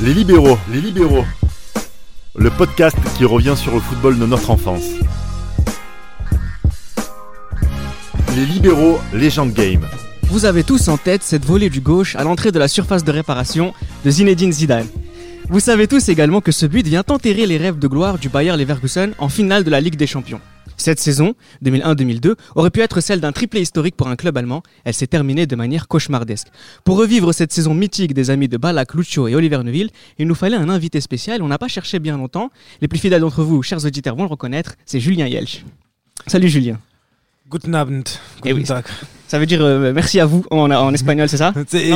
Les libéraux, les libéraux. Le podcast qui revient sur le football de notre enfance. Les libéraux, légende game. Vous avez tous en tête cette volée du gauche à l'entrée de la surface de réparation de Zinedine Zidane. Vous savez tous également que ce but vient enterrer les rêves de gloire du Bayer Leverkusen en finale de la Ligue des Champions. Cette saison, 2001-2002, aurait pu être celle d'un triplé historique pour un club allemand. Elle s'est terminée de manière cauchemardesque. Pour revivre cette saison mythique des amis de Balak, Lucio et Oliver Neuville, il nous fallait un invité spécial. On n'a pas cherché bien longtemps. Les plus fidèles d'entre vous, chers auditeurs, vont le reconnaître. C'est Julien Yelch. Salut Julien. Guten Abend. Eh oui. Guten Tag. Ça veut dire euh, merci à vous en, en espagnol, c'est ça C'est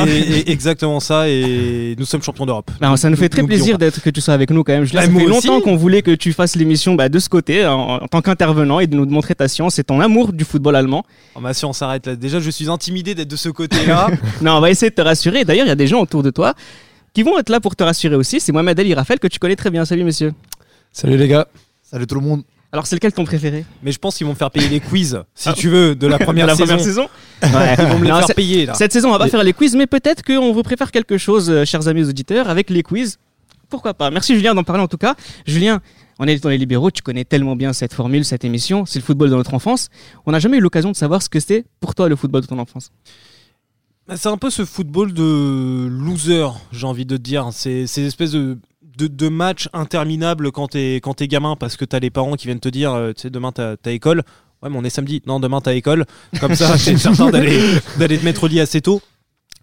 exactement ça et nous sommes champions d'Europe. Ben, ça nous fait très plaisir d'être que tu sois avec nous quand même. Bah, ça fait longtemps qu'on voulait que tu fasses l'émission bah, de ce côté, en, en tant qu'intervenant, et de nous montrer ta science et ton amour du football allemand. Oh, bah, si on s'arrête là, déjà je suis intimidé d'être de ce côté-là. Non, on va essayer de te rassurer. D'ailleurs, il y a des gens autour de toi qui vont être là pour te rassurer aussi. C'est Mohamed Ali Raphaël que tu connais très bien. Salut monsieur. Salut les gars. Salut tout le monde. Alors, c'est lequel ton préféré? Mais je pense qu'ils vont me faire payer les quiz, si tu veux, de la première De la saison. première saison Ouais. Ils vont me les Non, faire payer là. Cette saison, on va pas faire les quiz, mais peut-être qu'on vous préfère quelque chose, euh, chers amis auditeurs, avec les quiz. Pourquoi pas? Merci Julien d'en parler en tout cas. Julien, on est dans les libéraux, tu connais tellement bien cette formule, cette émission, c'est le football de notre enfance. On n'a jamais eu l'occasion de savoir ce que c'était pour toi le football de ton enfance. Bah, C'est un peu ce football de loser, j'ai envie de te dire. C'est ces espèces de, de, de matchs interminables quand t'es quand gamin parce que t'as les parents qui viennent te dire, euh, tu sais, demain t'as t'as école. Ouais, mais on est samedi. Non, demain t'as école. Comme ça, t'es certain d'aller d'aller te mettre au lit assez tôt.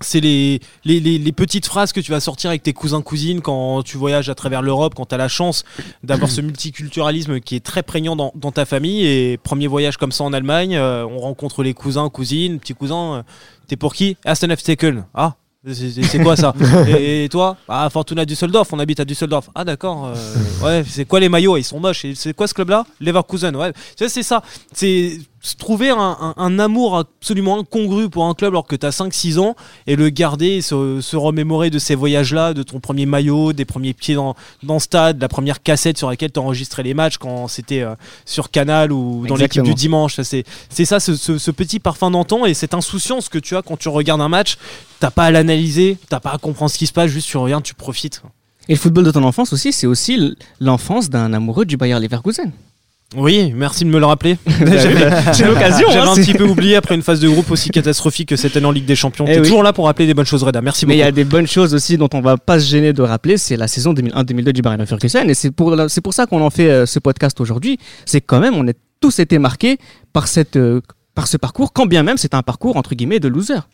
C'est les, les, les, les petites phrases que tu vas sortir avec tes cousins cousines quand tu voyages à travers l'Europe, quand tu as la chance d'avoir ce multiculturalisme qui est très prégnant dans, dans ta famille. Et premier voyage comme ça en Allemagne, euh, on rencontre les cousins, cousines, petits cousins. euh, T'es pour qui? Ah, c'est- c'est c'est quoi ça et, et toi Ah, Fortuna Düsseldorf, on habite à Düsseldorf. Ah, d'accord. euh, ouais, c'est quoi les maillots? Ils sont moches. C'est quoi ce club-là? Leverkusen. Ouais, c'est ça. C'est trouver un, un- un amour absolument incongru pour un club alors que tu as 5-6 ans et le garder, se, se remémorer de ces voyages-là, de ton premier maillot, des premiers pieds dans, dans le stade, la première cassette sur laquelle tu enregistrais les matchs quand c'était euh, sur Canal ou dans l'équipe du dimanche. C'est ça, ce, ce- ce petit parfum d'antan et cette insouciance que tu as quand tu regardes un match. T'as pas à l'analyser, t'as pas à comprendre ce qui se passe, juste tu regardes, tu profites. Et le football de ton enfance aussi, c'est aussi l'enfance d'un amoureux du Bayer Leverkusen. Oui, merci de me le rappeler. C'est l'occasion. J'avais hein, un petit peu oublié après une phase de groupe aussi catastrophique que cette année en Ligue des Champions. Eh T'es oui. toujours là pour rappeler des bonnes choses, Reda. Merci Mais il y beaucoup. a des bonnes choses aussi dont on va pas se gêner de rappeler. C'est la saison 2001-2002 du Bayer Leverkusen. Et c'est pour, la- c'est pour ça qu'on en fait euh, ce podcast aujourd'hui. C'est quand même, on a tous été marqués par, cette, euh, par ce parcours, quand bien même c'est un parcours entre guillemets de loser.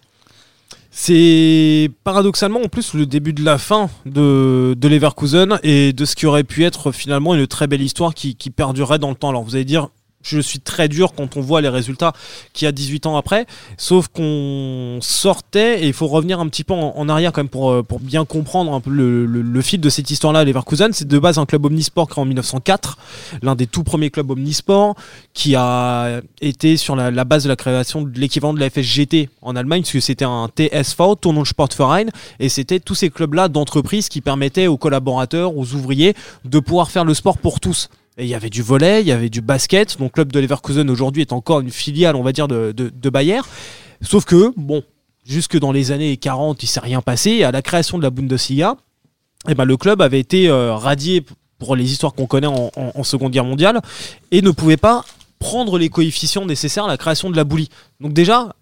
C'est paradoxalement en plus le début de la fin de, de Leverkusen et de ce qui aurait pu être finalement une très belle histoire qui, qui perdurerait dans le temps. Alors vous allez dire, je suis très dur quand on voit les résultats qu'il y a 18 ans après, sauf qu'on sortait, et il faut revenir un petit peu en, arrière quand même pour, euh, pour bien comprendre un peu le, le- fil de cette histoire-là. Leverkusen, c'est de base un club omnisport créé en 1904, l'un des tout premiers clubs omnisport qui a été sur la, base de la création de l'équivalent de la FSGT en Allemagne, puisque c'était un TSV, Tournant Sportverein, et c'était tous ces clubs-là d'entreprises qui permettaient aux collaborateurs, aux ouvriers, de pouvoir faire le sport pour tous. Il y avait du volet, il y avait du basket, donc le club de Leverkusen aujourd'hui est encore une filiale, on va dire, de, de, Bayer. Sauf que, bon, jusque dans les années 40, il s'est rien passé, à la création de la Bundesliga, eh ben, le club avait été euh, radié pour les histoires qu'on connaît en Seconde Guerre mondiale, et ne pouvait pas prendre les coefficients nécessaires à la création de la boulie. Donc déjà,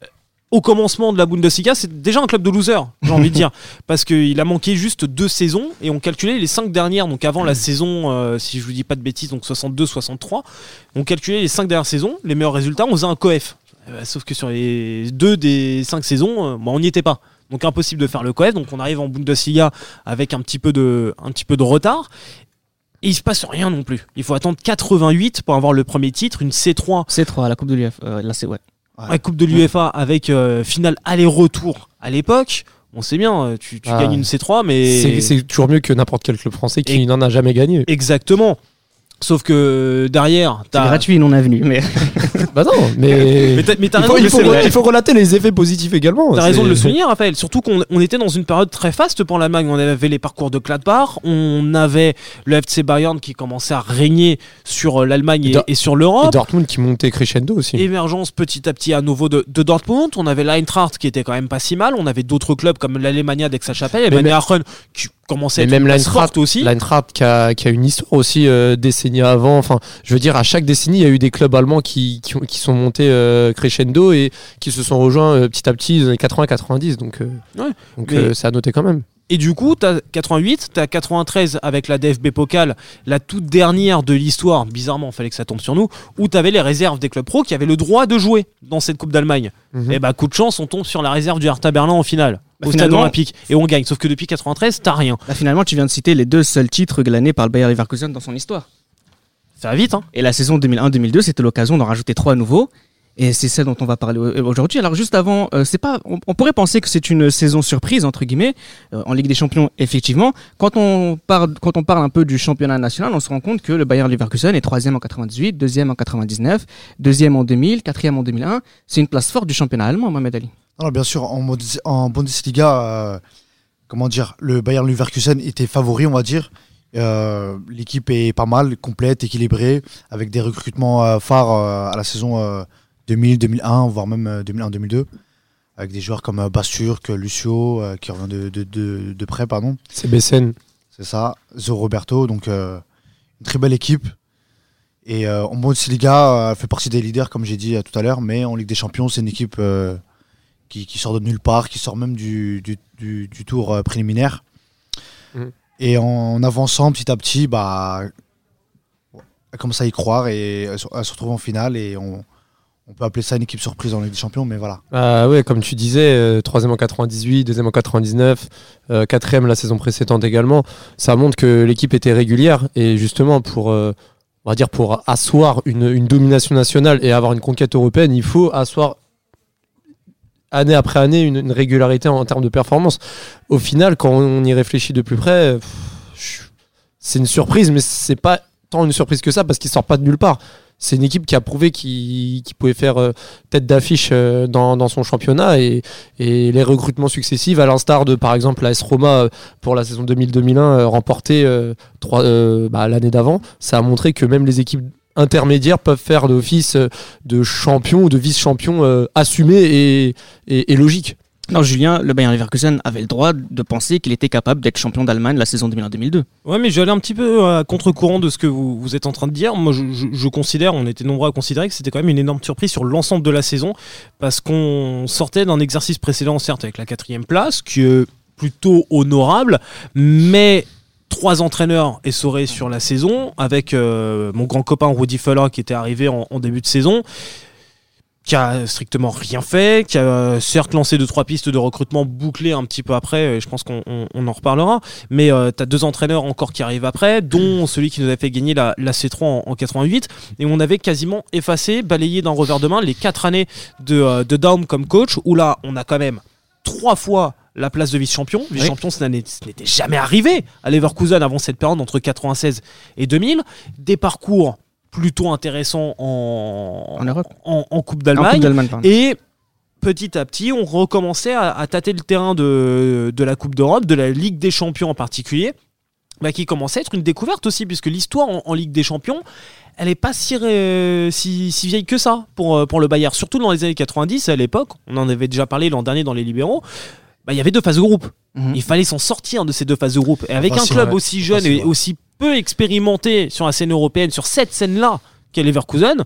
au commencement de la Bundesliga, c'est déjà un club de losers, j'ai envie de dire. Parce qu'il a manqué juste deux saisons et on calculait les cinq dernières, donc avant la saison, euh, si je vous dis pas de bêtises, donc 62-63, on calculait les cinq dernières saisons, les meilleurs résultats, on faisait un coef. Euh, sauf que sur les deux des cinq saisons, euh, bah, on n'y était pas. Donc impossible de faire le coef, donc on arrive en Bundesliga avec un petit peu de, un petit peu de retard. Et il se passe rien non plus. Il faut attendre 88 pour avoir le premier titre, une C3 C'est 3 la Coupe de l'UF. là, c'est ouais. la Coupe de l'UEFA avec euh, finale aller-retour à l'époque. On sait bien, euh, tu, tu Ah. gagnes une C3, mais. C'est toujours mieux que n'importe quel club français qui n'en a jamais gagné. Exactement. Sauf que derrière, C'est t'as. gratuit non avenue, mais bah non, mais. Mais t'as mais t'as il, raison, faut, il le faut- souligner. il faut relater les effets positifs également. T'as raison de le C'est- souligner, Raphaël. Surtout qu'on on était dans une période très faste pour l'Allemagne. On avait les parcours de Gladbach, on avait le FC Bayern qui commençait à régner sur euh, l'Allemagne Et et, Dor- et sur Et l'Europe. Dortmund qui montait crescendo aussi. Émergence petit à petit à nouveau de, de Dortmund. On avait l'Eintracht qui était quand même pas si mal. On avait d'autres clubs comme l'Allemagne d'Aix-la-Chapelle, Mais- l'Allemagne Aachen qui commençait à Et être même une forte aussi. L'Eintracht qui a, qui a une histoire aussi euh, décennies avant. Enfin, je veux dire, à chaque décennie, il y a eu des clubs allemands qui, qui, ont- qui sont montés euh, crescendo et qui se sont rejoints euh, petit à petit dans les 80-90. Donc, euh, Ouais, donc mais- c'est à noter quand même. Et du coup, t'as 88, t'as 93 avec la DFB Pokal, la toute dernière de l'histoire, bizarrement, fallait que ça tombe sur nous, où t'avais les réserves des clubs pro qui avaient le droit de jouer dans cette Coupe d'Allemagne. Mhm. Et bah, coup de chance, on tombe sur la réserve du Hertha Berlin en finale, Bah, au stade olympique, et on gagne. Sauf que depuis 93, t'as rien. Là, finalement, tu viens de citer les deux seuls titres glanés par le Bayer Leverkusen dans son histoire. Ça va vite, hein. Et la saison 2001-2002, c'était l'occasion d'en rajouter trois à nouveau. Et c'est celle dont on va parler au- aujourd'hui. Alors juste avant, euh, c'est pas, on, on pourrait penser que c'est une saison surprise entre guillemets euh, en Ligue des Champions. Effectivement, quand on parle, quand on parle un peu du championnat national, on se rend compte que le Bayer Leverkusen est troisième en 98, deuxième en 99, deuxième en 2000, quatrième en 2001. C'est une place forte du championnat allemand, Mohamed Ali. Non, bien sûr, en, Bundes- en Bundesliga, euh, comment dire, le Bayern Leverkusen était favori, on va dire. Euh, L'équipe est pas mal, complète, équilibrée, avec des recrutements euh, phares euh, à la saison euh, 2000, 2001, voire même euh, 2001-2002, avec des joueurs comme Basturk, Lucio, qui revient de, de, de, de près, pardon. C'est Bessen. C'est ça, Zo Roberto, donc une très belle équipe. Et en Bundesliga, elle fait partie des leaders, comme j'ai dit tout à l'heure, mais en Ligue des Champions, c'est une équipe qui, qui sort de nulle part, qui sort même du, du, du- du tour euh, préliminaire. Mhm. Et en, avançant petit à petit, bah, elle commence à y croire et elle se, elle se retrouve en finale. Et on, on peut appeler ça une équipe surprise en Ligue des Champions, mais voilà. Ah ouais, comme tu disais, euh, troisième en 98, deuxième en 99, euh, quatrième la saison précédente également. Ça montre que l'équipe était régulière et justement pour, euh, on va dire pour asseoir une, une domination nationale et avoir une conquête européenne, il faut asseoir année après année une, régularité en, termes de performance. Au final, quand on y réfléchit de plus près, c'est une surprise, mais c'est pas tant une surprise que ça parce qu'il sort pas de nulle part. C'est une équipe qui a prouvé qu'il pouvait faire euh, tête d'affiche euh, dans, son championnat et, les recrutements successifs, à l'instar de par exemple la S Roma euh, pour la saison 2000-2001 euh, remportée bah, l'année d'avant, ça a montré que même les équipes intermédiaires peuvent faire d'office euh, de champion ou de vice-champion euh, assumé et, et, et logique. Non, Julien, le Bayer Leverkusen avait le droit de penser qu'il était capable d'être champion d'Allemagne la saison 2001-2002. Ouais, mais je vais aller un petit peu à contre-courant de ce que vous, vous êtes en train de dire. Moi, je, je- je considère, on était nombreux à considérer que c'était quand même une énorme surprise sur l'ensemble de la saison, parce qu'on sortait d'un exercice précédent, certes, avec la quatrième place, qui est plutôt honorable, mais trois entraîneurs essorés sur la saison, avec euh, mon grand copain Rudy Feller qui était arrivé en, en début de saison qui a strictement rien fait, qui a euh, certes lancé deux trois pistes de recrutement bouclées un petit peu après, et je pense qu'on on- on en reparlera, mais euh, tu as deux entraîneurs encore qui arrivent après, dont celui qui nous a fait gagner la, la C3 en, en 88, et on avait quasiment effacé, balayé d'un revers de main les quatre années de, euh, de Daum comme coach, où là on a quand même trois fois la place de vice-champion. Vice-champion, ce n'était jamais arrivé à Leverkusen avant cette période entre 96 et 2000. Des parcours plutôt intéressants en, En Europe. en, en Coupe d'Allemagne. Et petit à petit, on recommençait à, à tâter le terrain de, de la Coupe d'Europe, de la Ligue des Champions en particulier, bah, qui commençait à être une découverte aussi, puisque l'histoire en, en Ligue des Champions, elle n'est pas si, si, si vieille que ça pour, euh, pour le Bayern. Surtout dans les années 90, à l'époque, on en avait déjà parlé l'an dernier dans les Libéraux, bah, il y avait deux phases de groupe. Mhm. Il fallait s'en sortir de ces deux phases de groupe. Et avec Enfin, un club vrai. aussi jeune Enfin, c'est et aussi peu expérimenté sur la scène européenne, sur cette scène-là qu'est Leverkusen,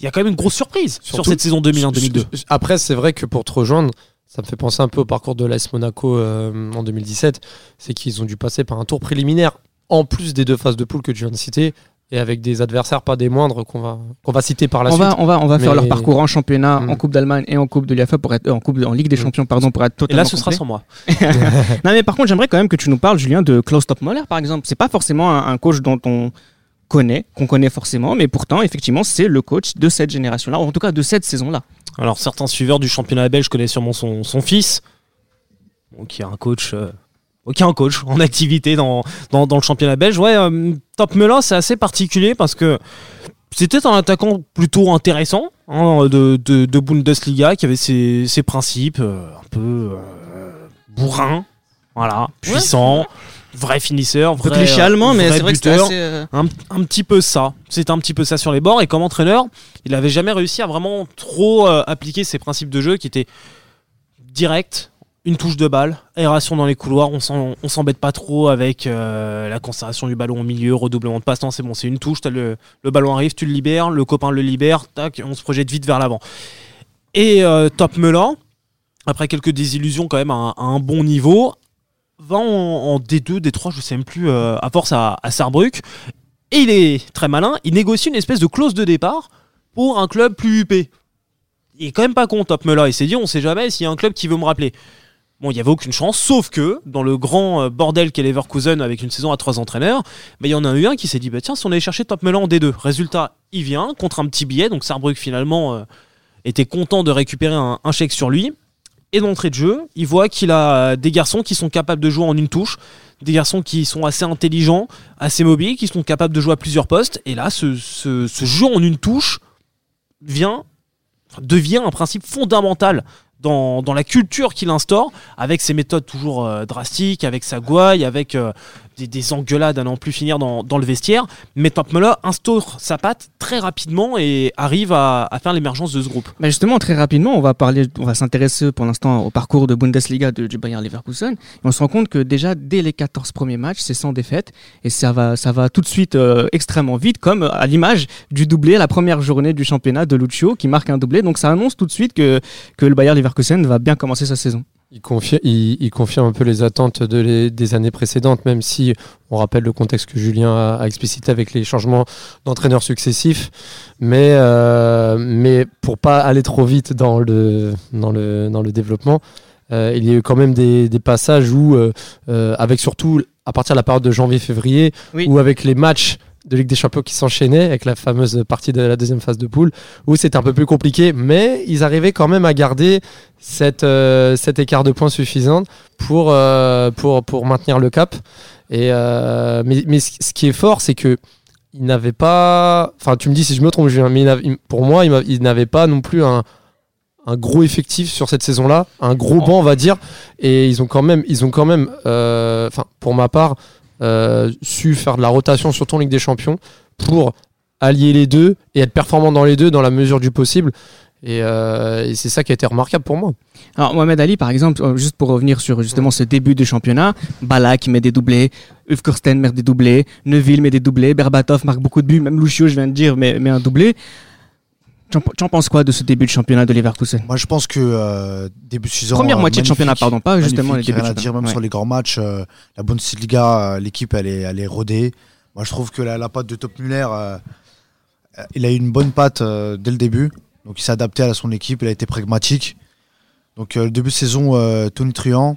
il y a quand même une grosse surprise sur cette saison 2001-2002. Après, c'est vrai que pour te rejoindre, ça me fait penser un peu au parcours de l'AS Monaco euh, en 2017. C'est qu'ils ont dû passer par un tour préliminaire, en plus des deux phases de poule que tu viens de citer, et avec des adversaires pas des moindres qu'on va, qu'on va citer par la on suite. va, on va, on va faire leur parcours en championnat, Mm. en Coupe d'Allemagne et en Coupe de l'UEFA pour être, euh, en Coupe, de- en Ligue des Mm. Champions, pardon, pour être Et totalement là, ce sera sans moi. Non, mais par contre, j'aimerais quand même que tu nous parles, Julien, de Klaus Toppmöller, par exemple. C'est pas forcément un, un coach dont on connaît, qu'on connaît forcément, mais pourtant, effectivement, c'est le coach de cette génération-là, ou en tout cas de cette saison-là. Alors, certains suiveurs du championnat belge connaissent sûrement son, son fils, qui est un coach. euh, qui est un coach en activité dans, dans, dans le championnat belge. Ouais, euh, Top Mela, c'est assez particulier parce que c'était un attaquant plutôt intéressant hein, de, de, de Bundesliga qui avait ses, ses principes euh, un peu euh, bourrin, voilà, puissant, vrai finisseur, vrai, cliché euh, allemand, mais c'est vrai que assez. euh, un, un petit peu ça. C'était un petit peu ça sur les bords. Et comme entraîneur, il n'avait jamais réussi à vraiment trop appliquer ses principes de jeu qui étaient directs, une touche de balle, aération dans les couloirs, on s'embête pas trop avec euh, la conservation du ballon au milieu, redoublement de passe, c'est bon, c'est une touche, le, ballon arrive, tu le libères, le copain le libère, tac, on se projette vite vers l'avant. Et euh, Top Melun, après quelques désillusions quand même à un, bon niveau, va en, en D2, D3, je sais même plus, euh, à force à, Sarrebruck, et il est très malin, il négocie une espèce de clause de départ pour un club plus huppé. Il est quand même pas con, Top Melun, il s'est dit, on sait jamais s'il y a un club qui veut me rappeler. Bon, il n'y avait aucune chance, sauf que dans le grand euh, bordel qu'est Leverkusen avec une saison à trois entraîneurs, bah, il y en a eu un qui s'est dit bah, tiens, si on allait chercher Top Melun en D2. Résultat, il vient contre un petit billet, donc Sarrebruck finalement euh, était content de récupérer un, chèque sur lui. Et d'entrée de jeu, il voit qu'il a des garçons qui sont capables de jouer en une touche, des garçons qui sont assez intelligents, assez mobiles, qui sont capables de jouer à plusieurs postes. Et là, ce, jeu en une touche vient, devient un principe fondamental dans, la culture qu'il instaure, avec ses méthodes toujours euh, drastiques, avec sa gouaille, avec euh, des, des engueulades à n'en plus finir dans, le vestiaire. Mais Muller instaure sa patte très rapidement et arrive à, à faire l'émergence de ce groupe. Justement, très rapidement, on va parler, on va s'intéresser pour l'instant au parcours de Bundesliga de, du Bayern Leverkusen. On se rend compte que déjà dès les 14 premiers matchs, c'est sans défaite et ça va, ça va tout de suite euh, extrêmement vite, comme à l'image du doublé la première journée du championnat de Lucio qui marque un doublé. Donc ça annonce tout de suite que que le Bayern Leverkusen va bien commencer sa saison. Il, confie- il- il confirme un peu les attentes de les- des années précédentes, même si on rappelle le contexte que Julien a, a explicité avec les changements d'entraîneurs successifs. Mais, euh, mais pour pas aller trop vite dans le, dans le, dans le développement, euh, il y a eu quand même des, des passages où, euh, euh, avec surtout à partir de la période de janvier-février, Oui. ou avec les matchs de Ligue des Champions qui s'enchaînaient avec la fameuse partie de la deuxième phase de poule où c'était un peu plus compliqué mais ils arrivaient quand même à garder cette, euh, cet écart de points suffisant pour, euh, pour, pour maintenir le cap. Et euh, mais, mais ce qui est fort c'est que il n'avait pas enfin tu me dis si je me trompe Julien, mais pour moi il m'a- il n'avait pas non plus un un gros effectif sur cette saison-là, un gros banc on va dire, et ils ont quand même, ils ont quand même, euh, enfin pour ma part, su faire de la rotation surtout en Ligue des Champions pour allier les deux et être performant dans les deux dans la mesure du possible. Et, euh, et c'est ça qui a été remarquable pour moi. Alors Mohamed Ali, par exemple, euh, juste pour revenir sur justement ce début de championnat, Bala qui met des doublés, Ufkursten met des doublés, Neuville met des doublés, Berbatov marque beaucoup de buts, même Lucio, je viens de dire, met, met un doublé. Tu en, penses quoi de ce début de championnat de Leverkusen Moi, je pense que euh, début de saison. Première euh, moitié de championnat, pardon, pas justement les débuts rien à dire, même Ouais. sur les grands matchs, euh, la Bundesliga, euh, l'équipe, elle est, elle est rodée. Moi, je trouve que la, la patte de Top Müller, euh, il a eu une bonne patte dès le début. Donc, il s'est adapté à son équipe, il a été pragmatique. Donc, le début de saison, Tony Truant,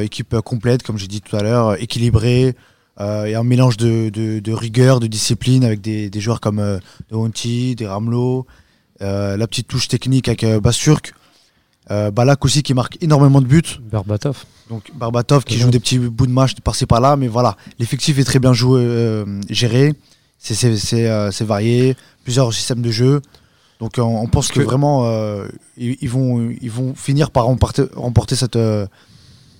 équipe complète, comme j'ai dit tout à l'heure, équilibrée, euh, et un mélange de, de- de rigueur, de discipline avec des, des joueurs comme De Honti, des Ramelot, la petite touche technique avec euh, Basturk, euh, Balak aussi qui marque énormément de buts. Berbatov. Donc Barbatov qui joue bien. des petits bouts de match par-ci par-là, mais voilà, l'effectif est très bien joué, euh, géré, c'est- euh, varié, plusieurs systèmes de jeu. Donc on, pense que, Que- vraiment euh, ils, ils vont, ils vont finir par remporter, remporter cette, euh,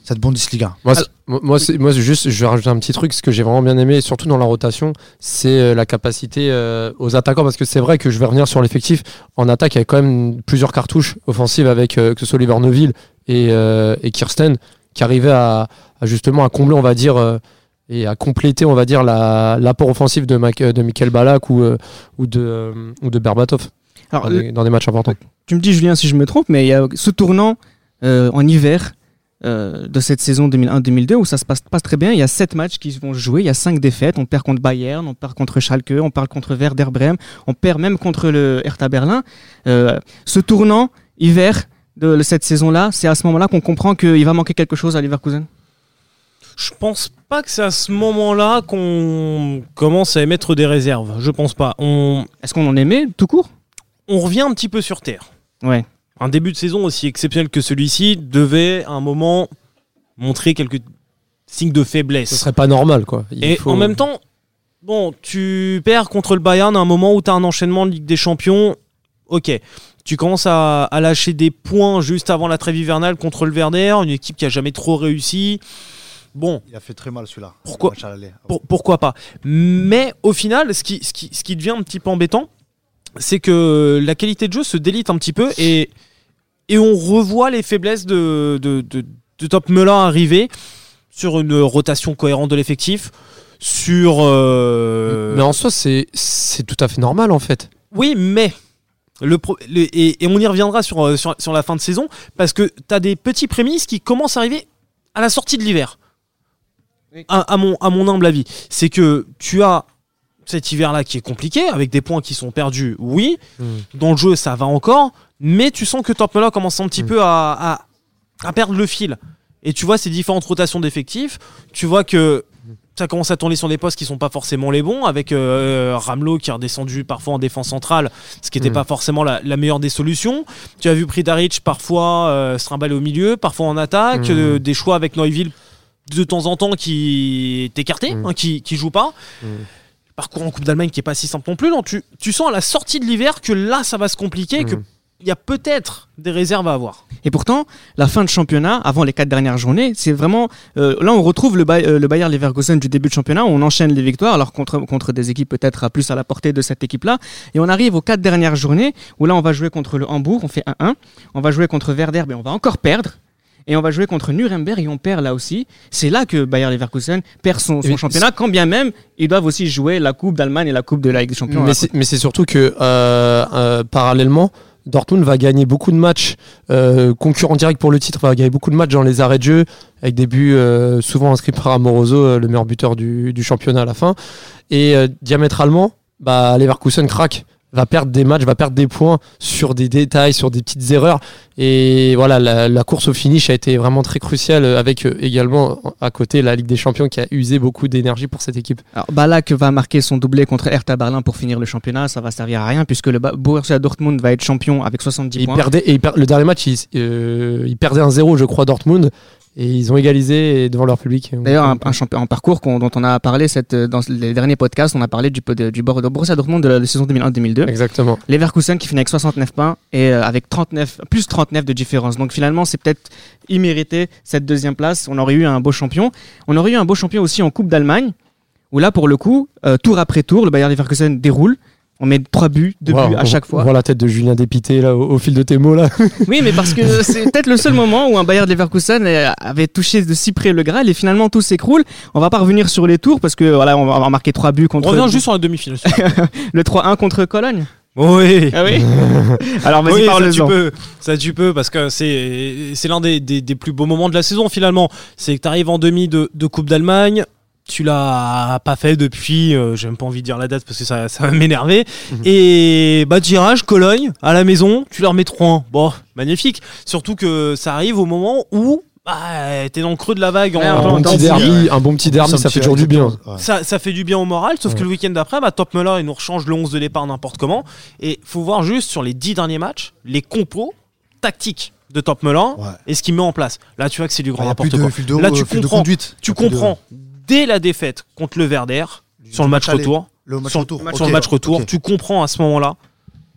cette Bundesliga. Moi, c'est- moi, moi, juste, je vais rajouter un petit truc. Ce que j'ai vraiment bien aimé, surtout dans la rotation, c'est euh, la capacité euh, aux attaquants. Parce que c'est vrai que je vais revenir sur l'effectif. En attaque, il y a quand même plusieurs cartouches offensives avec euh, que ce soit Oliver Neuville et, euh, et Kirsten qui arrivaient à, à justement à combler, on va dire, euh, et à compléter, on va dire, la- l'apport offensif de, Mac- de Michael Balak ou, euh, ou, de, euh, ou de Berbatov Alors, dans, des, dans des matchs importants. tu me dis Julien si je me trompe, mais il y a ce tournant euh, en hiver euh, de cette saison 2001-2002 où ça se passe pas très bien. Il y a sept matchs qui vont se jouer, il y a cinq défaites. On perd contre Bayern, on perd contre Schalke, on perd contre Werder Bremen, on perd même contre le Hertha Berlin. Euh, ce tournant hiver de cette saison-là, c'est à ce moment-là qu'on comprend qu'il va manquer quelque chose à Leverkusen? Je pense pas que c'est à ce moment-là qu'on commence à émettre des réserves. Je pense pas. On, Est-ce qu'on en aimait tout court? On revient un petit peu sur terre. Ouais. Un début de saison aussi exceptionnel que celui-ci devait à un moment montrer quelques signes de Ce faiblesse. serait pas normal, quoi. Il Et faut- en même temps, bon, tu perds contre le Bayern à un moment où tu as un enchaînement de Ligue des Champions. Ok. Tu commences à, à lâcher des points juste avant la trêve hivernale contre le Werder, une équipe qui a jamais trop réussi. Bon, Il a fait très mal celui-là. Pourquoi pour- pourquoi pas. Mais au final, ce qui, ce, qui, ce qui devient un petit peu embêtant, c'est que la qualité de jeu se délite un petit peu et, et on revoit les faiblesses de, de, de, de Top Melun arriver sur une rotation cohérente de l'effectif, sur. euh, Mais en soi, c'est c'est tout à fait normal en fait. Oui, mais. Le pro- le- et, et on y reviendra sur, euh, sur, sur la fin de saison, parce que tu as des petits prémices qui commencent à arriver à la sortie de l'hiver. À, à mon, à mon humble avis. C'est que tu as cet hiver-là qui est compliqué, avec des points qui sont perdus, oui. Dans le jeu, ça va encore, mais tu sens que Top commence un petit Mm. peu à, à, à perdre le fil. Et tu vois ces différentes rotations d'effectifs, tu vois que ça commence à tourner sur des postes qui sont pas forcément les bons, avec euh, Ramelot qui est redescendu parfois en défense centrale, ce qui n'était Mm. pas forcément la, la meilleure des solutions. Tu as vu Pridaric parfois euh, se trimballer au milieu, parfois en attaque, euh, des choix avec Neuville de temps en temps qui est écarté, hein, qui, qui joue pas. Parcours en Coupe d'Allemagne qui est pas si simple non plus. Donc tu, tu sens à la sortie de l'hiver que là ça va se compliquer, que Mm. il y a peut-être des réserves à avoir. Et pourtant, la fin de championnat, avant les quatre dernières journées, c'est vraiment. euh, là, on retrouve le, euh, le Bayer Leverkusen du début de championnat, où on enchaîne les victoires, alors contre, contre des équipes peut-être à plus à la portée de cette équipe-là. Et on arrive aux quatre dernières journées, où là, on va jouer contre le Hambourg, on fait 1-1. On va jouer contre Werder, mais on va encore perdre. Et on va jouer contre Nuremberg et on perd là aussi. C'est là que Bayer Leverkusen perd son, championnat, quand bien même ils doivent aussi jouer la Coupe d'Allemagne et la Coupe de la Ligue des Champions. Mais c'est- surtout que euh, euh, parallèlement, Dortmund va gagner beaucoup de matchs euh, concurrent direct pour le titre, va gagner beaucoup de matchs dans les arrêts de jeu, avec des buts euh, souvent inscrits par Amoroso, euh, le meilleur buteur du, du championnat à la fin. Et diamétralement, bah, Leverkusen craque, va perdre des matchs, va perdre des points sur des détails, sur des petites erreurs. Et voilà, la, la course au finish a été vraiment très cruciale, avec euh, également à côté la Ligue des Champions qui a usé beaucoup d'énergie pour cette équipe. Alors, Balak va marquer son doublé contre Hertha Berlin pour finir le championnat. Ça va servir à rien puisque le Borussia Dortmund va être champion avec 70 Et il points. perdait, et il per- le dernier match, il, euh, il perdait un 0 je crois, Dortmund. Et ils ont égalisé devant leur public. D'ailleurs, un, un, champion- un parcours dont on a parlé cette, dans les derniers podcasts, on a parlé du, de- du Bor- de Borussia Dortmund de la saison 2001-2002. Exactement. Leverkusen qui finit avec 69 points et euh, avec 39, plus 39 de différence. Donc finalement, c'est peut-être immérité cette deuxième place. On aurait eu un beau champion. On aurait eu un beau champion aussi en Coupe d'Allemagne, où là, pour le coup, euh, tour après tour, le Bayer Leverkusen déroule. On met trois buts, deux buts à on- chaque fois. On voit la tête de Julien Dépité là, au, au fil de tes mots. Là. Oui, mais parce que c'est peut-être le seul moment où un Bayer Leverkusen euh, avait touché de si près le Graal et finalement tout s'écroule. On va pas revenir sur les tours parce que voilà, on va avoir marqué trois buts On contre revient juste sur la demi-finale. le 3-1 contre Cologne. oui. Ah oui. Alors vas-y Oui, ça, tu peux, ça tu peux parce que c'est c'est l'un des, des, des plus beaux moments de la saison finalement. C'est que tu arrives en demi de, de Coupe d'Allemagne, tu l'as pas fait depuis, euh, j'ai même pas envie de dire la date parce que ça, ça va m'énerver. Mhm. Et bah tirage, Cologne, à la maison, tu leur mets 3-1. Bon, magnifique. Surtout que ça arrive au moment où bah, t'es dans le creux de la vague. en- Un bon petit de- derby, un bon petit derby, ça fait toujours du bien. Ouais. ça, ça fait du bien au moral, sauf que le week-end d'après, bah, Top Muller, il nous rechange le 11 de départ n'importe comment. Et faut voir juste sur les 10 derniers matchs, les compos tactiques de Top Muller Ouais. et ce qu'il met en place. Là, tu vois que c'est du grand y a plus n'importe quoi. de, Là, tu euh, comprends- conduite. Tu comprends dès la défaite contre le Verder, sur le match aller. retour, Le match sur, retour. sur ok. le match retour, Ok. tu comprends à ce moment-là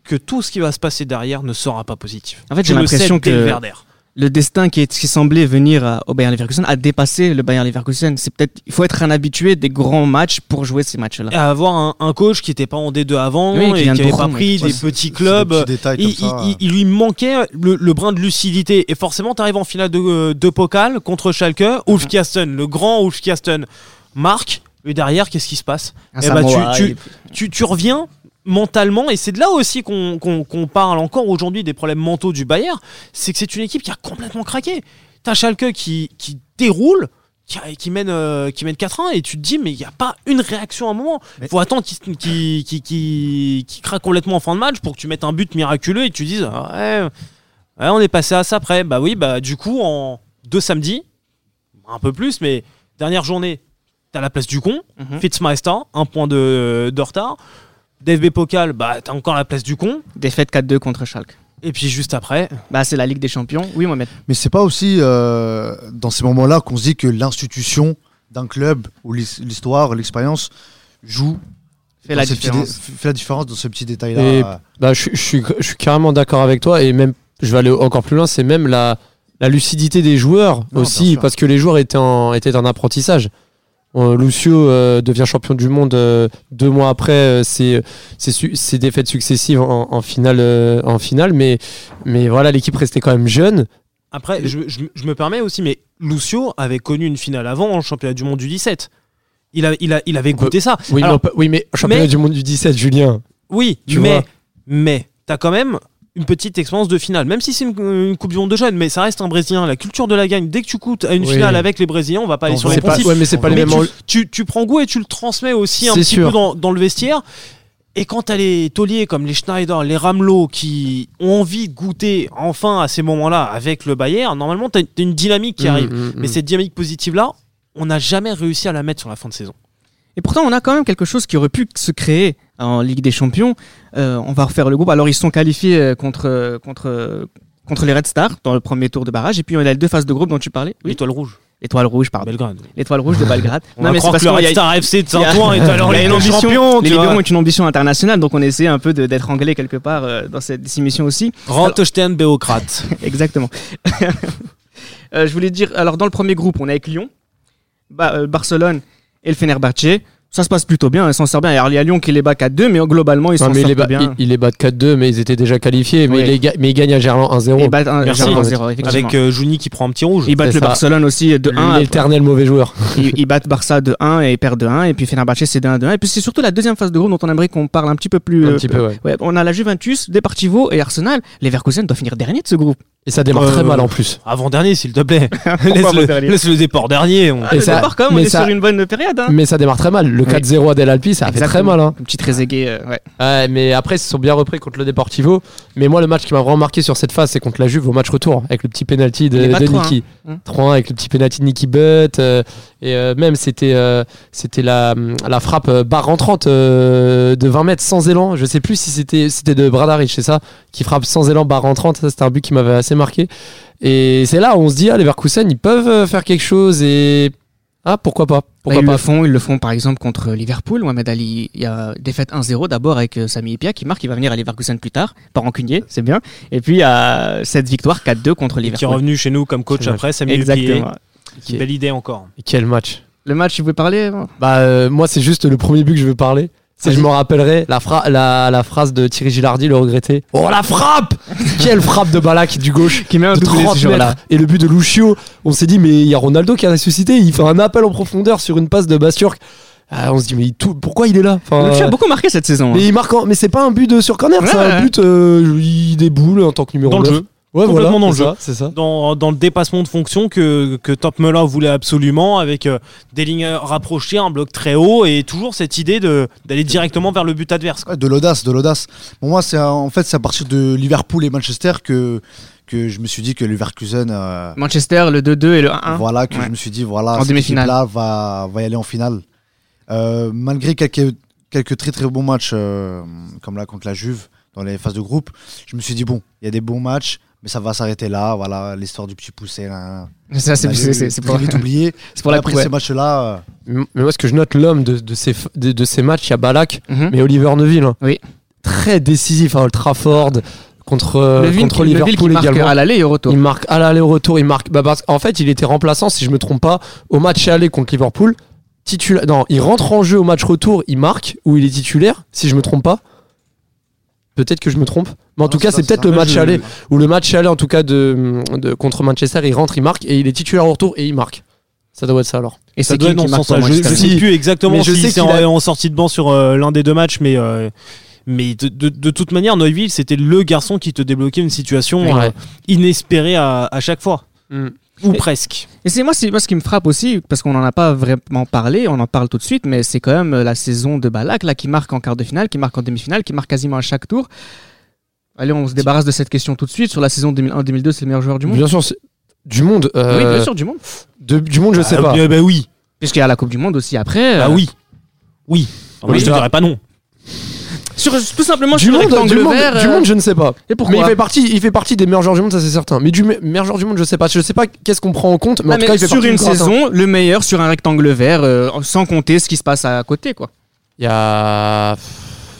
que tout ce qui va se passer derrière ne sera pas positif. En fait, j'ai le l'impression dès le que Werder. Le destin qui, est, qui semblait venir à- au Bayern Leverkusen a dépassé le Bayern Leverkusen. C'est peut-être, il faut être un habitué des grands matchs pour jouer ces matchs-là. Et avoir un, un coach qui n'était pas en D2 avant Oui, et qui n'avait pas pris des petits clubs. des petits détails il, comme ça. il- il lui manquait le, le brin de lucidité. Et forcément, tu arrives en finale de, de Pokal contre Schalke. Ulf Kasten, le grand Ulf Kasten, marque. Et derrière, qu'est-ce qui se passe? Un Eh bah, tu- tu, tu reviens mentalement, et c'est de là aussi qu'on parle encore aujourd'hui des problèmes mentaux du Bayern, c'est que c'est une équipe qui a complètement craqué. T'as Schalke qui, qui déroule, qui, qui mène, euh, qui mène 4-1, et tu te dis, mais il n'y a pas une réaction à un moment. Mais- faut attendre qu'il craque complètement en fin de match pour que tu mettes un but miraculeux et tu dises, ouais, ouais, on est passé à ça après. Bah oui, bah du coup, en deux samedis, un peu plus, mais dernière journée, t'as la place du con. Fitzmeister, un point de, de retard. DFB Pokal, bah t'as encore la place du con. Défaite 4-2 contre Schalke. Et puis juste après, Bah, c'est la Ligue des Champions. Oui, Mohamed. Mais c'est pas aussi euh, dans ces moments-là qu'on se dit que l'institution d'un club ou l'his- l'histoire, l'expérience joue Fait la différence. fait la différence dans ce petit Et- détail-là. Bah, je, je suis, je suis carrément d'accord avec toi et même je vais aller encore plus loin, c'est même la, la lucidité des joueurs Non, aussi parce que les joueurs étaient en, étaient en apprentissage. Euh, Lucio euh, devient champion du monde euh, deux mois après euh, ses, ses, su- ses défaites successives en, en finale, en finale mais, mais voilà l'équipe restait quand même jeune Après, je, je- je me permets aussi, mais Lucio avait connu une finale avant en championnat du monde du 17. Il, a, il, a, il avait goûté ça. Oui, Alors, mais, oui, championnat mais- du monde du 17, Julien. Oui, Tu mais, vois. mais t'as quand même une petite expérience de finale, même si c'est une, une Coupe du Monde de jeunes, mais ça reste un Brésilien. La culture de la gagne, dès que tu coûtes à une Oui. finale avec les Brésiliens, on va pas aller Non, sur c'est les pas, ouais, mais c'est pas les Mais mêmes. enjeux. tu, tu prends goût et tu le transmets aussi un petit sûr. peu dans, dans le vestiaire. Et quand t'as les tauliers comme les Schneider, les Ramelot qui ont envie de goûter enfin à ces moments-là avec le Bayern, normalement t'as une dynamique qui Mm, arrive. mm, Mais mm. cette dynamique positive-là, on n'a jamais réussi à la mettre sur la fin de saison. Et pourtant, on a quand même quelque chose qui aurait pu se créer en Ligue des Champions. Euh, on va refaire le groupe. Alors, ils se sont qualifiés euh, contre, contre, contre les Red Stars dans le premier tour de barrage. Et puis, on a les deux phases de groupe dont tu parlais. Oui, L'étoile rouge, l'étoile rouge, pardon. Belgrade. L'étoile rouge de Belgrade. On va croire que le qu'il y Red Star FC de Saint-Ouen est alors les une ambition. champions. Les libéraux ont une ambition internationale, donc on essaie un peu d'être anglais quelque part euh, dans cette émission aussi. Rantostein Béocrate. Exactement. Euh, je voulais dire, alors dans le premier groupe, on est avec Lyon, Ba- euh, Barcelone et le Fenerbahçe. Ça se passe plutôt bien, ils s'en sortent bien. Alors il y a Lyon qui les bat 4-2, mais globalement ils s'en mais il les sortent bien. il- il les bat 4-2, mais ils étaient déjà qualifiés. Mais, Oui. ils mais ils gagnent à Gerland 1-0. Ils battent un- Merci. Germain 0 effectivement. Avec euh, Juni qui prend un petit rouge. ils battent le ça. Barcelone aussi de 1. L'éternel mauvais joueur. ils, ils battent Barça de 1 et ils perdent de 1. Et puis Fenerbahçe c'est de 1 de 1. Et puis c'est surtout la deuxième phase de groupe dont on aimerait qu'on parle un petit peu plus. Un euh, petit peu, ouais. ouais, on a la Juventus, Deportivo et Arsenal. Les Leverkusen doivent finir dernier de ce groupe. Et ça démarre Euh, très mal en plus. Avant-dernier, s'il te plaît. Laisse, le, laisse le déport dernier. on- Et le ça- départ, quand même, on mais est ça- sur une bonne période. Hein. Mais ça démarre très mal. Le Oui. 4-0 à Del Alpi, ça a fait très mal. Hein. Un petit Trezeguet, euh, ouais. Ouais, mais après, ils se sont bien repris contre le Deportivo. Mais moi, le match qui m'a vraiment marqué sur cette phase, c'est contre la Juve au match retour, avec le petit penalty de, de 3-1. Niki. Hein. 3-1 avec le petit penalty de Nicky Butt. euh, et euh, même, c'était euh, c'était la, la frappe euh, barre rentrante euh, de 20 mètres sans élan. Je sais plus si c'était c'était de Bradaric, c'est ça, qui frappe sans élan barre rentrante. Ça, c'était un but qui m'avait assez marqué. Et c'est là où on se dit, ah, les Verkusen, ils peuvent faire quelque chose. Et. Ah, pourquoi pas Bah, Pourquoi ils pas le font, ils le font par exemple contre Liverpool. Mohamed Ali, il y a défaite 1-0 d'abord avec euh, Sami Ipia qui marque, il va venir à Leverkusen plus tard, pas rancunier, c'est bien. Et puis il y a cette victoire 4-2 contre Et qui est Liverpool. revenu chez nous comme coach après, Samuel Exactement. Pied. Belle idée encore. Et Quel match Le match, tu veux parler Bah euh, moi c'est juste le premier but que je veux parler. C'est je Vas-y. me rappellerai la, fra- la, la phrase de Thierry Gilardi, le regretté. Oh la frappe Quelle frappe de Balak du gauche Qui met un de doublé 30 ce jour-là. mètres. Et le but de Lucio, on s'est dit mais il y a Ronaldo qui a ressuscité, il fait un appel en profondeur sur une passe de Basturk. Ah, on se dit mais tout- pourquoi il est là? Enfin, Le a beaucoup marqué cette saison. hein. mais il marque en- mais c'est pas un but de sur corner, Ouais, c'est un ouais. but euh, il déboule en tant que numéro Dans le 9. jeu. Ouais, Complètement voilà, dans le jeu. ça, C'est ça. Dans, dans le dépassement de fonction que, que Top Muller voulait absolument, avec euh, des lignes rapprochées, un bloc très haut, et toujours cette idée de- d'aller directement vers le but adverse. Ouais, de l'audace, de l'audace. Pour moi, c'est en fait, c'est à partir de Liverpool et Manchester que, que je me suis dit que Leverkusen, euh, Manchester, le 2-2 et le 1-1. voilà, que Ouais. je me suis dit, voilà, En cette demi-finale. équipe-là va, va y aller en finale. Euh, malgré quelques, quelques très très bons matchs, euh, comme là contre la Juve, dans les phases de groupe, je me suis dit, bon, il y a des bons matchs, mais ça va s'arrêter là. Voilà, l'histoire du petit poussé. là. Ça, c'est pour, vite oublié. c'est pour la Après ouais. ces matchs-là, euh, Mais moi ce que je note l'homme de, de, ces, f- de, de ces matchs, il y a Balak, Mhm. mais Oliver Neville. hein. Oui. Très décisif à Old Trafford contre, euh, Le Ville contre qui- le Ville qui Liverpool marque également. à l'aller et au retour. Il marque à l'aller au retour, il marque. Bah parce qu'en fait, il était remplaçant, si je me trompe pas, au match aller contre Liverpool. Titula... Non, il rentre en jeu au match retour, il marque, ou il est titulaire, si je me trompe pas. Peut-être que je me trompe. Mais en Non, tout cas, c'est ça, peut-être le ça. match aller, ou le match aller en tout cas de, de- contre Manchester, il rentre, il marque, et il est titulaire au retour et il marque. Ça doit être ça alors. Et Ça c'est doit qui être dans qui marque pour Je, je sais plus exactement Mais je si sais c'est qu'il en, a- en sortie de banc sur euh, l'un des deux matchs, mais, euh, mais de, de- de toute manière, Neuville, c'était le garçon qui te débloquait une situation Ouais. euh, inespérée à, à chaque fois. Ou Et- presque. Et c'est moi, c'est moi ce qui me frappe aussi, parce qu'on n'en a pas vraiment parlé, on en parle tout de suite, mais c'est quand même euh, la saison de Balak là qui marque en quart de finale, qui marque en demi-finale, qui marque quasiment à chaque tour. Allez, on se débarrasse de cette question tout de suite. Sur la saison 2001-2002, c'est le meilleur joueur du monde Bien sûr, du monde. euh, Oui, bien sûr, du monde. de- du monde, je sais Ah, pas. bien, bah oui. Puisqu'il y a la Coupe du Monde aussi après. Bah euh, oui. Oui. Moi, Oui, je te bah- dirais pas non. Sur, tout simplement Du sur le monde, rectangle du, monde, vert. du euh, monde, je ne sais pas. Et Mais il fait, partie, il fait partie des meilleurs joueurs du monde, ça c'est certain. Mais du me- meilleur joueur du monde, je sais pas. Je sais pas qu'est-ce qu'on prend en compte, mais Ah, en tout mais cas, il fait sur une saison, le meilleur sur un rectangle vert, euh, sans compter ce qui se passe à côté, quoi. Il y a.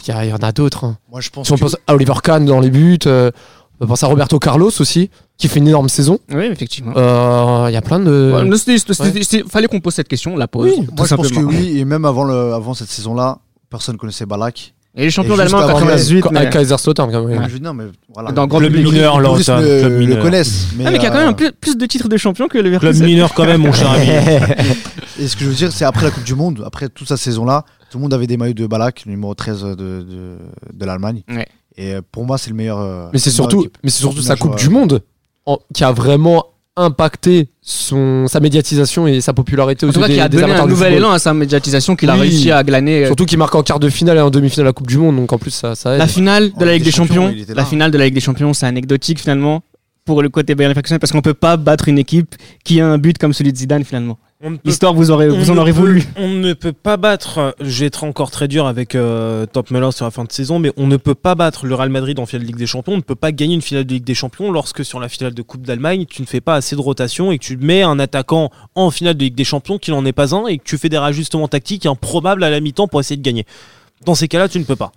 Il y, en a d'autres. hein. moi je pense Si on que- pense à Oliver Kahn dans les buts, euh, on pense à Roberto Carlos aussi, qui fait une énorme saison. Oui, effectivement. Euh, Il y a plein de. Ouais, fallait qu'on pose cette question, la pose. Oui, tout Moi, je pense que oui, et même avant, le, avant cette saison-là, personne connaissait Balak. Et les champions d'Allemagne en juste avant, 98. mais- Avec Kaiserslautern quand même. Ouais, je- non, mais voilà. Dans le grand Club public. mineur, club le, mineur. le connaissent. Mais, Ah, mais qui a quand euh, même un plus, plus de titres de champion que le Club Leverkusen. mineur quand même, mon cher ami. Et ce que je veux dire, c'est après la Coupe du Monde, après toute sa saison-là, tout le monde avait des maillots de Balak, le numéro 13 de, de, de l'Allemagne. Ouais. Et euh, pour moi, c'est le meilleur. euh, Mais c'est surtout, mais c'est surtout sa Coupe joueur. du Monde en- qui a vraiment impacté son, sa médiatisation et sa popularité aux En tout yeux cas, des, qui a des donné un nouvel élan à sa médiatisation qu'il a Oui. réussi à glaner. euh, Surtout qu'il marque en quart de finale et en demi-finale de la Coupe du Monde, donc en plus ça, ça aide. La finale de En la Ligue des Champions, la finale de la Ligue des Champions, c'est anecdotique finalement pour le côté Bayern Leverkusen parce qu'on peut pas battre une équipe qui a un but comme celui de Zidane finalement. On ne peut L'histoire vous aurez, vous On en aurez peut- voulu. On ne peut pas battre, je vais être encore très dur avec euh, Top Muller sur la fin de saison, mais on ne peut pas battre le Real Madrid en finale de Ligue des Champions, on ne peut pas gagner une finale de Ligue des Champions lorsque sur la finale de Coupe d'Allemagne, tu ne fais pas assez de rotation et que tu mets un attaquant en finale de Ligue des Champions qui n'en est pas un et que tu fais des rajustements tactiques improbables à la mi-temps pour essayer de gagner. Dans ces cas-là, tu ne peux pas.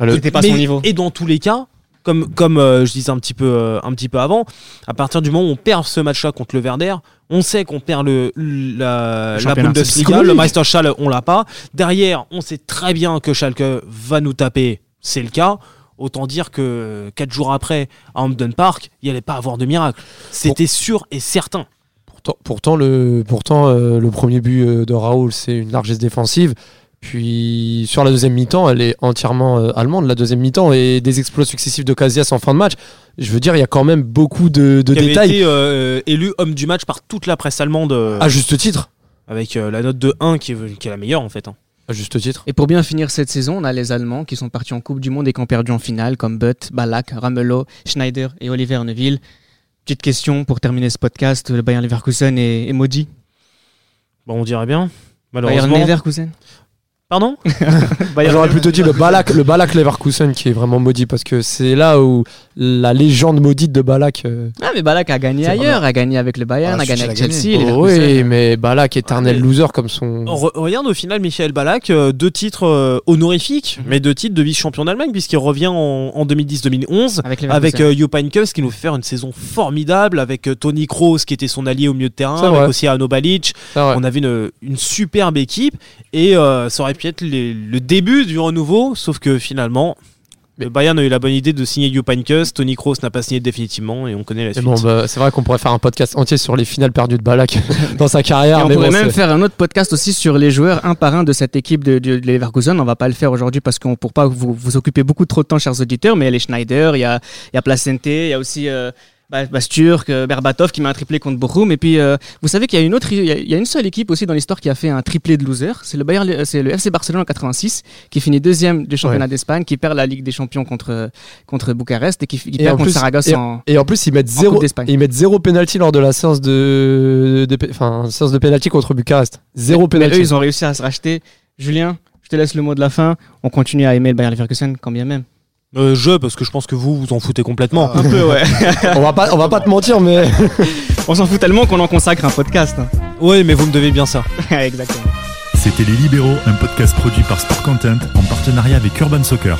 Le- C'était pas Mais- son niveau. Et dans tous les cas, comme, comme euh, je disais un petit, peu, euh, un petit peu avant, à partir du moment où on perd ce match-là contre le Werder, on sait qu'on perd le, la, la. Bundesliga, le Meisterschale, on l'a pas. Derrière, on sait très bien que Schalke va nous taper, c'est le cas. Autant dire que 4 jours après, à Hampden Park, il n'y allait pas avoir de miracle. C'était sûr et certain. Pourtant, pourtant, le, pourtant euh, le premier but de Raoul, c'est une largesse défensive. Puis sur la deuxième mi-temps, elle est entièrement euh, allemande, la deuxième mi-temps, et des exploits successifs de Casillas en fin de match. Je veux dire, il y a quand même beaucoup de, de Qui avait détails été euh, élu homme du match par toute la presse allemande, euh, à juste titre. avec euh, la note de 1 qui est, qui est la meilleure en fait. hein. À juste titre. Et pour bien finir cette saison, on a les Allemands qui sont partis en Coupe du Monde et qui ont perdu en finale, comme Butt, Ballack, Ramelow, Schneider et Oliver Neuville. Petite question pour terminer ce podcast, le Bayern Leverkusen est, est maudit. Bon, on dirait bien. Bayern Malheureusement. Leverkusen Pardon Bayern J'aurais plutôt dit le Balak, le Balak Leverkusen qui est vraiment maudit parce que c'est là où la légende maudite de Balak. euh, Ah mais Ballack a gagné ailleurs, a gagné avec le Bayern, Ah, a gagné avec gagné. Chelsea. oh oui, mais Balak éternel Ah, mais- loser comme son. Re- regarde au final Michael Ballack, euh, deux titres euh, honorifiques, mais deux titres de vice-champion d'Allemagne, puisqu'il revient en, en 2010-2011 Avec, avec euh, Jupp qui nous fait faire une saison formidable, avec euh, Tony Kroos qui était son allié au milieu de terrain, avec vrai. aussi Arno Balic. On avait une, une superbe équipe et euh, ça aurait pu être les- le début du renouveau, sauf que finalement. Le Bayern a eu la bonne idée de signer Jupp Heynckes, Tony Kroos n'a pas signé définitivement et on connaît la suite. bon, bah, c'est vrai qu'on pourrait faire un podcast entier sur les finales perdues de Balak dans sa Et carrière. on mais pourrait bon, même faire un autre podcast aussi sur les joueurs un par un de cette équipe de, de, de Leverkusen. On va pas le faire aujourd'hui parce qu'on pour pas vous, vous occuper beaucoup trop de temps, chers auditeurs. Mais il y a les Schneider, il y a, il y a Placente, il y a aussi euh, Basturk, euh, Berbatov qui met un triplé contre Bochum. Et puis euh, vous savez qu'il y a une autre, il y a, une seule équipe aussi dans l'histoire qui a fait un triplé de loser. C'est le Bayern, c'est le FC Barcelone en 86 qui finit deuxième du championnat d'Espagne, qui perd la Ligue des Champions contre contre Bucarest et qui, qui Et perd contre plus- Saragosse et- en Et en plus, ils mettent En zéro, ils mettent zéro penalty lors de la séance de, de, enfin, séance de penalty contre Bucarest. Zéro penalty. eux, ils ont réussi à se racheter. Julien, je te laisse le mot de la fin. On continue à aimer le Bayern Leverkusen quand bien même. Euh, je, parce que je pense que vous vous en foutez complètement. Ah. Un peu, ouais. on va pas, on va pas te mentir, mais On s'en fout tellement qu'on en consacre un podcast. hein. Ouais, mais vous me devez bien ça. Exactement. C'était Les Libéraux, un podcast produit par Sport Content en partenariat avec Urban Soccer.